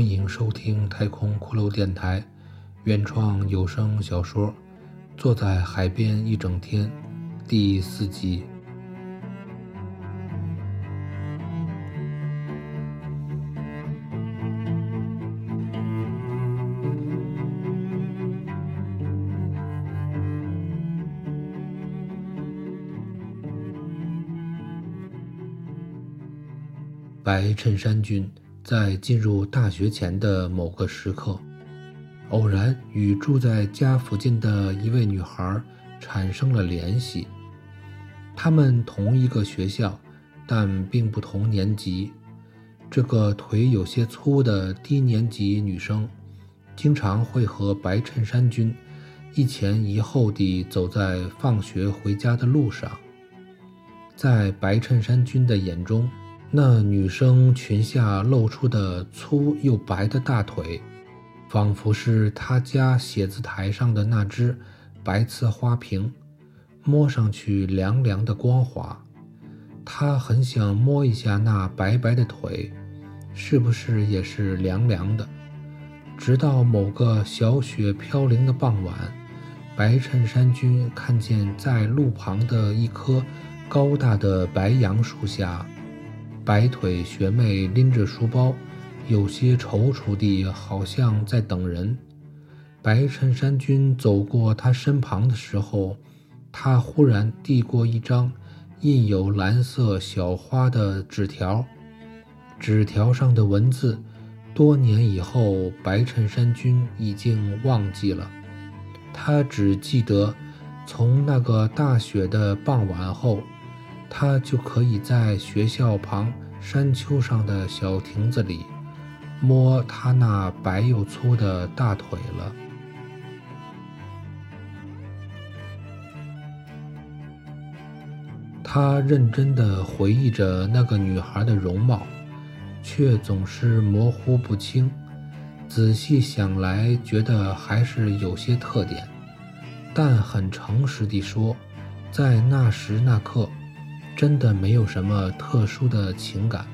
欢迎收听太空骷髅电台原创有声小说《坐在海边一整天》第四集。白衬衫君在进入大学前的某个时刻，偶然与住在家附近的一位女孩产生了联系。他们同一个学校，但并不同年级。这个腿有些粗的低年级女生，经常会和白衬衫君一前一后地走在放学回家的路上。在白衬衫君的眼中，那女生裙下露出的粗又白的大腿，仿佛是她家写字台上的那只白瓷花瓶，摸上去凉凉的光滑。她很想摸一下那白白的腿，是不是也是凉凉的？直到某个小雪飘零的傍晚，白衬衫君看见在路旁的一棵高大的白杨树下。白腿学妹拎着书包，有些踌躇地，好像在等人。白衬衫君走过她身旁的时候，他忽然递过一张印有蓝色小花的纸条。纸条上的文字，多年以后，白衬衫君已经忘记了。他只记得，从那个大雪的傍晚后。他就可以在学校旁山丘上的小亭子里摸他那白又粗的大腿了。他认真地回忆着那个女孩的容貌，却总是模糊不清。仔细想来，觉得还是有些特点。但很诚实地说，在那时那刻。真的没有什么特殊的情感，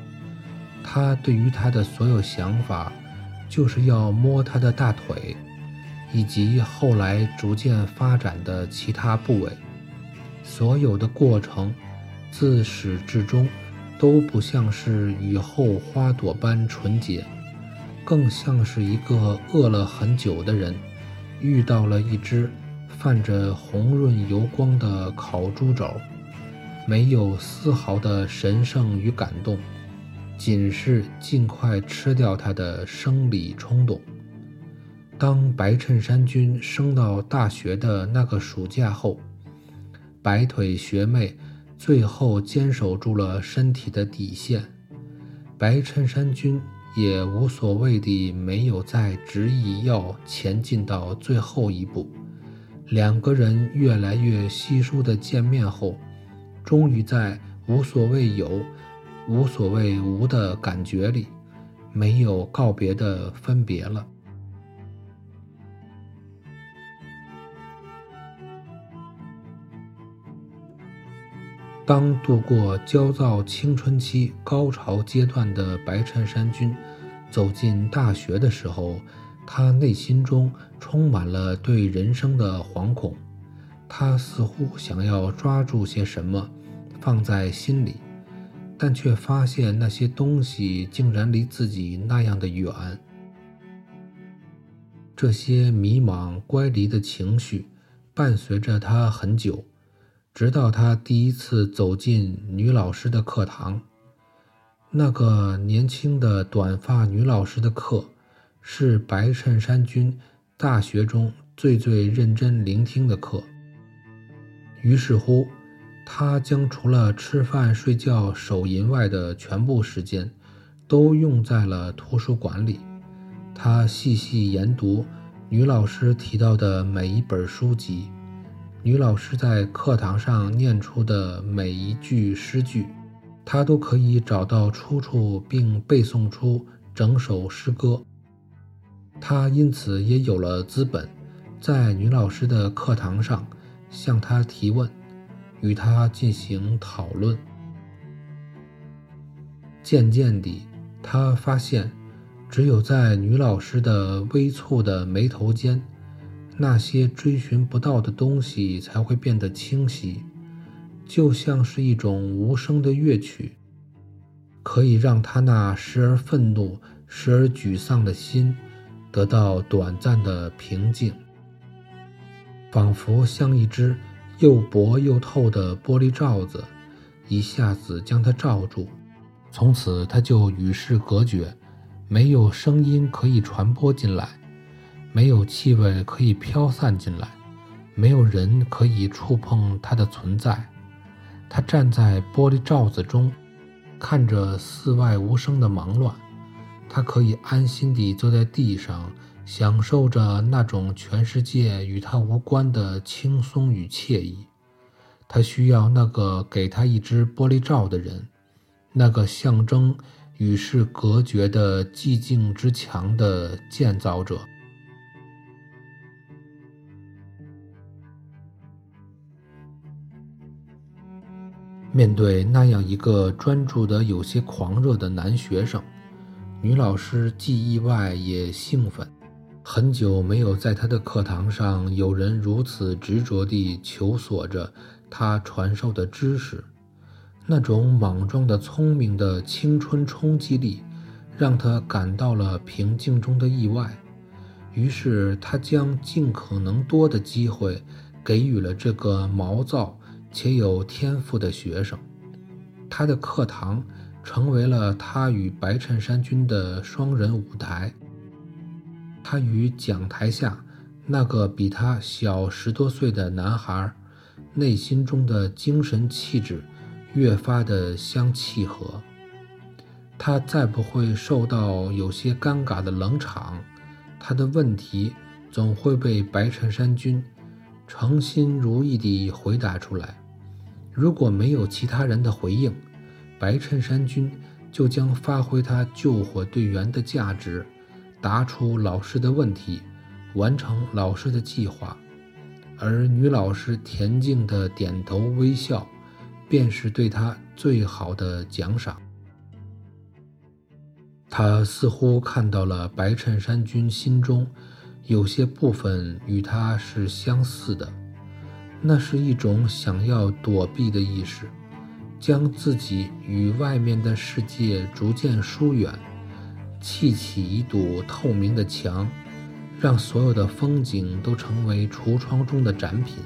他对于他的所有想法，就是要摸他的大腿，以及后来逐渐发展的其他部位。所有的过程，自始至终，都不像是雨后花朵般纯洁，更像是一个饿了很久的人，遇到了一只泛着红润油光的烤猪肘。没有丝毫的神圣与感动，仅是尽快吃掉他的生理冲动。当白衬衫君升到大学的那个暑假后，白腿学妹最后坚守住了身体的底线，白衬衫君也无所谓地没有再执意要前进到最后一步。两个人越来越稀疏的见面后。终于在无所谓有、无所谓无的感觉里，没有告别的分别了。当度过焦躁青春期高潮阶段的白衬衫君走进大学的时候，他内心中充满了对人生的惶恐。他似乎想要抓住些什么，放在心里，但却发现那些东西竟然离自己那样的远。这些迷茫、乖离的情绪伴随着他很久，直到他第一次走进女老师的课堂。那个年轻的短发女老师的课，是白衬衫君大学中最最认真聆听的课。于是乎，他将除了吃饭、睡觉、手淫外的全部时间，都用在了图书馆里。他细细研读女老师提到的每一本书籍，女老师在课堂上念出的每一句诗句，他都可以找到出处，并背诵出整首诗歌。他因此也有了资本，在女老师的课堂上。向她提问，与他进行讨论。渐渐地，他发现，只有在女老师的微蹙的眉头间，那些追寻不到的东西才会变得清晰，就像是一种无声的乐曲，可以让他那时而愤怒、时而沮丧的心得到短暂的平静，仿佛像一只又薄又透的玻璃罩子，一下子将他罩住，从此他就与世隔绝。没有声音可以传播进来，没有气味可以飘散进来，没有人可以触碰它的存在。他站在玻璃罩子中，看着四外无声的忙乱。他可以安心地坐在地上，享受着那种全世界与他无关的轻松与惬意。他需要那个给他一只玻璃罩的人，那个象征。与世隔绝的寂静之墙的建造者，面对那样一个专注的有些狂热的男学生，女老师既意外也兴奋。很久没有在他的课堂上有人如此执着地求索着他传授的知识。那种莽撞的、聪明的青春冲击力，让他感到了平静中的意外。于是，他将尽可能多的机会给予了这个毛躁且有天赋的学生。他的课堂成为了他与白衬衫君的双人舞台。他与讲台下那个比他小十多岁的男孩内心中的精神气质。越发的相契合，他再不会受到有些尴尬的冷场，他的问题总会被白衬衫君诚心如意地回答出来。如果没有其他人的回应，白衬衫君就将发挥他救火队员的价值，答出老师的问题，完成老师的计划，而女老师恬静的点头微笑。便是对他最好的奖赏。他似乎看到了白衬衫君心中有些部分与他是相似的，那是一种想要躲避的意识，将自己与外面的世界逐渐疏远，砌起一堵透明的墙，让所有的风景都成为橱窗中的展品，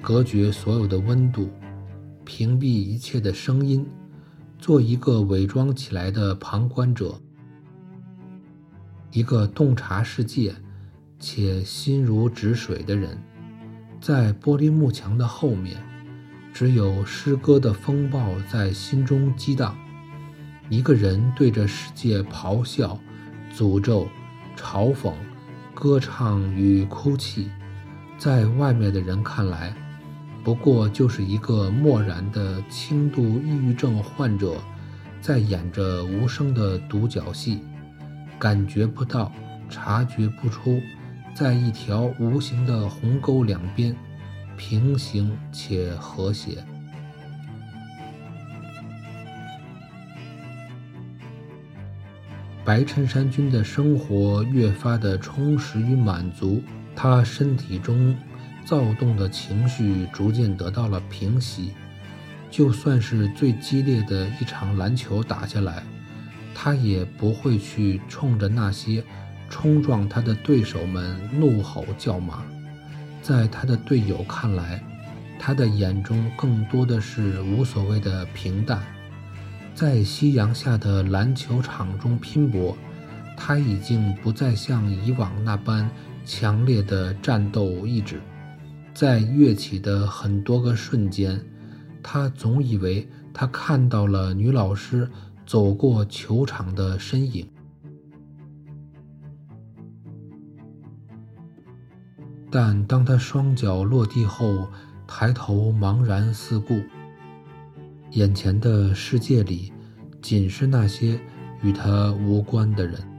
隔绝所有的温度。屏蔽一切的声音，做一个伪装起来的旁观者，一个洞察世界且心如止水的人。在玻璃幕墙的后面，只有诗歌的风暴在心中激荡。一个人对着世界咆哮、诅咒、嘲讽、歌唱与哭泣，在外面的人看来。不过就是一个漠然的轻度抑郁症患者，在演着无声的独角戏，感觉不到，察觉不出，在一条无形的鸿沟两边，平行且和谐。白衬衫君的生活越发的充实与满足，他身体中。躁动的情绪逐渐得到了平息，就算是最激烈的一场篮球打下来，他也不会去冲着那些冲撞他的对手们怒吼叫骂。在他的队友看来，他的眼中更多的是无所谓的平淡。在夕阳下的篮球场中拼搏，他已经不再像以往那般强烈的战斗意志。在跃起的很多个瞬间，他总以为他看到了女老师走过球场的身影。但当他双脚落地后，抬头茫然四顾，眼前的世界里仅是那些与他无关的人。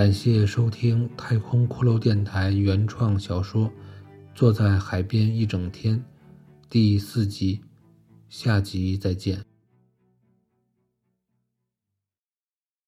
感谢收听太空骷髅电台原创小说《坐在海边一整天》第四集，下集再见。